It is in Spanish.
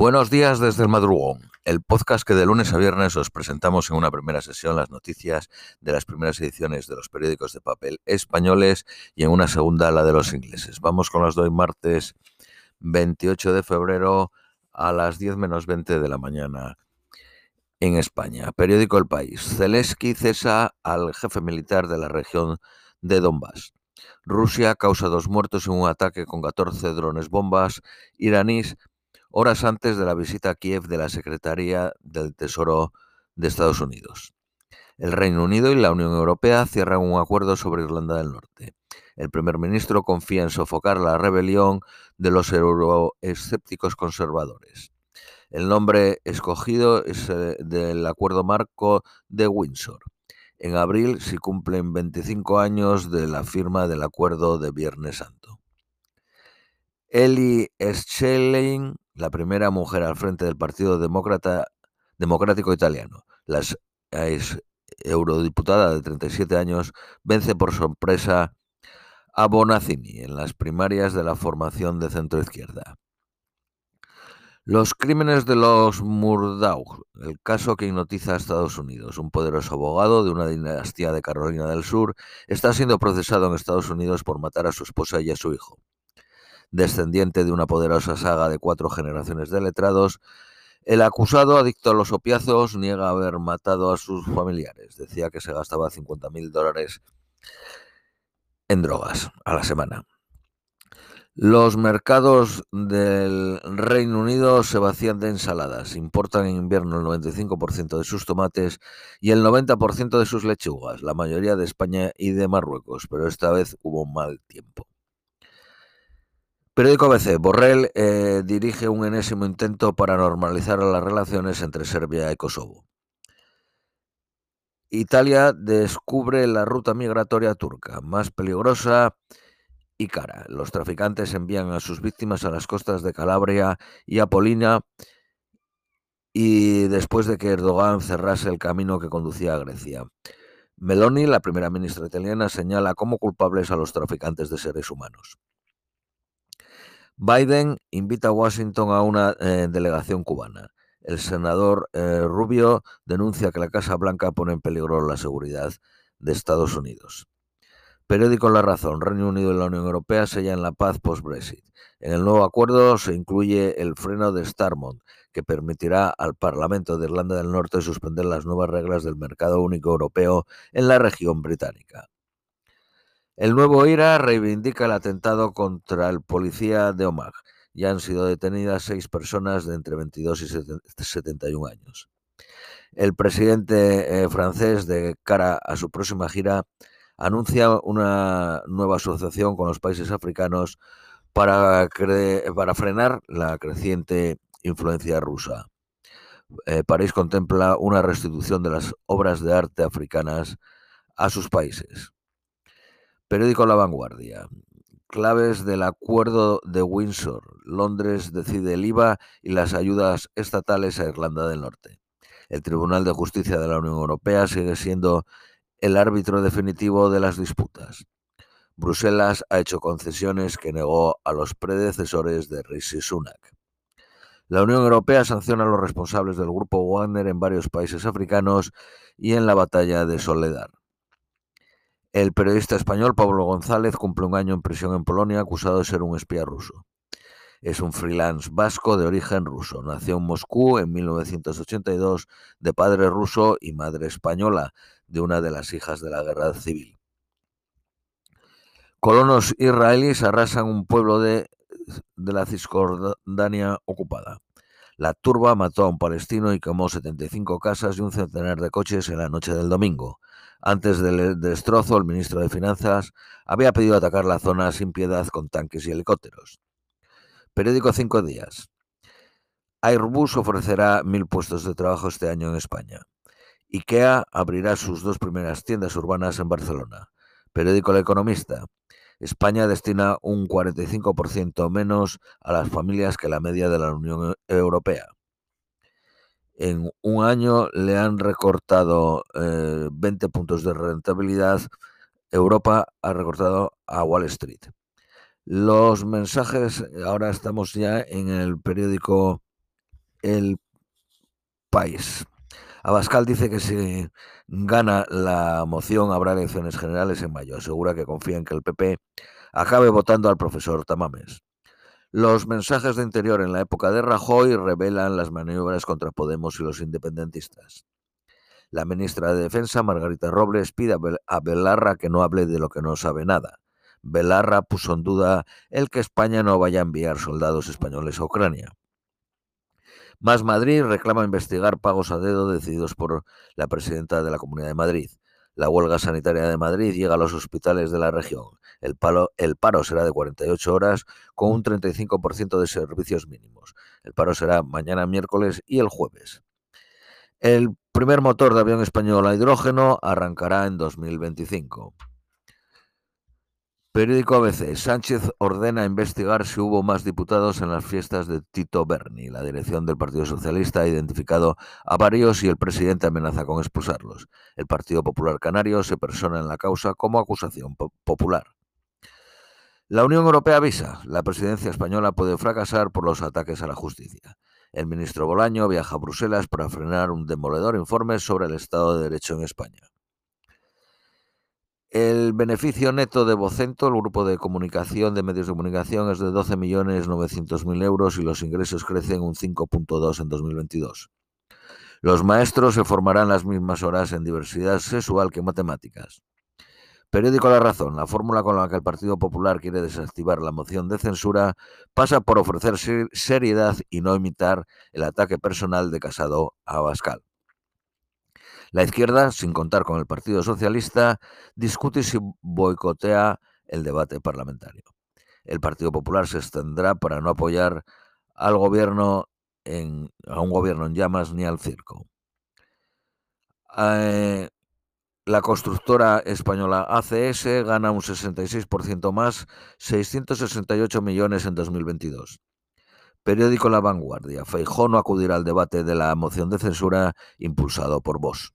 Buenos días desde el madrugón, el podcast que de lunes a viernes os presentamos en una primera sesión las noticias de las primeras ediciones de los periódicos de papel españoles y en una segunda la de los ingleses. Vamos con las hoy martes 28 de febrero a las 10 menos 20 de la mañana en España. Periódico El País. Zelensky cesa al jefe militar de la región de Donbass. Rusia causa dos muertos en un ataque con 14 drones bombas iraníes horas antes de la visita a Kiev de la Secretaría del Tesoro de Estados Unidos. El Reino Unido y la Unión Europea cierran un acuerdo sobre Irlanda del Norte. El primer ministro confía en sofocar la rebelión de los euroescépticos conservadores. El nombre escogido es eh, del acuerdo marco de Windsor. En abril se cumplen 25 años de la firma del acuerdo de Viernes Santo. Eli Schelling la primera mujer al frente del Partido Demócrata, Democrático Italiano. La eurodiputada de 37 años vence por sorpresa a Bonaccini en las primarias de la formación de centro izquierda. Los crímenes de los Murdaugh, el caso que hipnotiza a Estados Unidos. Un poderoso abogado de una dinastía de Carolina del Sur está siendo procesado en Estados Unidos por matar a su esposa y a su hijo descendiente de una poderosa saga de cuatro generaciones de letrados, el acusado, adicto a los opiazos, niega haber matado a sus familiares. Decía que se gastaba 50 mil dólares en drogas a la semana. Los mercados del Reino Unido se vacían de ensaladas. Importan en invierno el 95% de sus tomates y el 90% de sus lechugas, la mayoría de España y de Marruecos, pero esta vez hubo mal tiempo. Periódico ABC. Borrell eh, dirige un enésimo intento para normalizar las relaciones entre Serbia y Kosovo. Italia descubre la ruta migratoria turca, más peligrosa y cara. Los traficantes envían a sus víctimas a las costas de Calabria y Apolina y después de que Erdogan cerrase el camino que conducía a Grecia. Meloni, la primera ministra italiana, señala como culpables a los traficantes de seres humanos. Biden invita a Washington a una eh, delegación cubana. El senador eh, Rubio denuncia que la Casa Blanca pone en peligro la seguridad de Estados Unidos. Periódico La Razón. Reino Unido y la Unión Europea sellan la paz post-Brexit. En el nuevo acuerdo se incluye el freno de Starmont, que permitirá al Parlamento de Irlanda del Norte suspender las nuevas reglas del mercado único europeo en la región británica. El nuevo IRA reivindica el atentado contra el policía de Omagh. Ya han sido detenidas seis personas de entre 22 y 71 años. El presidente eh, francés, de cara a su próxima gira, anuncia una nueva asociación con los países africanos para, para frenar la creciente influencia rusa. Eh, París contempla una restitución de las obras de arte africanas a sus países. Periódico La Vanguardia. Claves del acuerdo de Windsor. Londres decide el IVA y las ayudas estatales a Irlanda del Norte. El Tribunal de Justicia de la Unión Europea sigue siendo el árbitro definitivo de las disputas. Bruselas ha hecho concesiones que negó a los predecesores de Rishi Sunak. La Unión Europea sanciona a los responsables del grupo Wagner en varios países africanos y en la batalla de Soledad. El periodista español Pablo González cumple un año en prisión en Polonia acusado de ser un espía ruso. Es un freelance vasco de origen ruso. Nació en Moscú en 1982 de padre ruso y madre española, de una de las hijas de la guerra civil. Colonos israelíes arrasan un pueblo de, la Cisjordania ocupada. La turba mató a un palestino y quemó 75 casas y un centenar de coches en la noche del domingo. Antes del destrozo, el ministro de Finanzas había pedido atacar la zona sin piedad con tanques y helicópteros. Periódico Cinco Días. Airbus ofrecerá mil puestos de trabajo este año en España. IKEA abrirá sus dos primeras tiendas urbanas en Barcelona. Periódico El Economista. España destina un 45% menos a las familias que la media de la Unión Europea en un año le han recortado 20 eh, puntos de rentabilidad. Europa ha recortado a Wall Street. Los mensajes, ahora estamos ya en el periódico el país. Abascal dice que si gana la moción habrá elecciones generales en mayo. Asegura que confía en que el PP acabe votando al profesor Tamames. Los mensajes de interior en la época de Rajoy revelan las maniobras contra Podemos y los independentistas. La ministra de Defensa, Margarita Robles, pide a Belarra que no hable de lo que no sabe nada. Belarra puso en duda el que España no vaya a enviar soldados españoles a Ucrania. Más Madrid reclama investigar pagos a dedo decididos por la presidenta de la Comunidad de Madrid. La huelga sanitaria de Madrid llega a los hospitales de la región. El, paro será de 48 horas con un 35% de servicios mínimos. El paro será mañana miércoles y el jueves. El primer motor de avión español a hidrógeno arrancará en 2025. Periódico ABC. Sánchez ordena investigar si hubo más diputados en las fiestas de Tito Berni. La dirección del Partido Socialista ha identificado a varios y el presidente amenaza con expulsarlos. El Partido Popular Canario se persona en la causa como acusación popular. La Unión Europea avisa, la presidencia española puede fracasar por los ataques a la justicia. El ministro Bolaño viaja a Bruselas para frenar un demoledor informe sobre el Estado de Derecho en España. El beneficio neto de Vocento, el grupo de comunicación de medios de comunicación, es de 12.900.000 euros y los ingresos crecen un 5.2 en 2022. Los maestros se formarán las mismas horas en diversidad sexual que matemáticas. Periódico La Razón. La fórmula con la que el Partido Popular quiere desactivar la moción de censura pasa por ofrecer seriedad y no imitar el ataque personal de Casado a Abascal. La izquierda, sin contar con el Partido Socialista, discute si boicotea el debate parlamentario. El Partido Popular se extendrá para no apoyar al gobierno a un gobierno en llamas ni al circo. Eh, la constructora española ACS gana un 66% más, 668 millones en 2022. Periódico La Vanguardia. Feijó no acudirá al debate de la moción de censura impulsado por vos.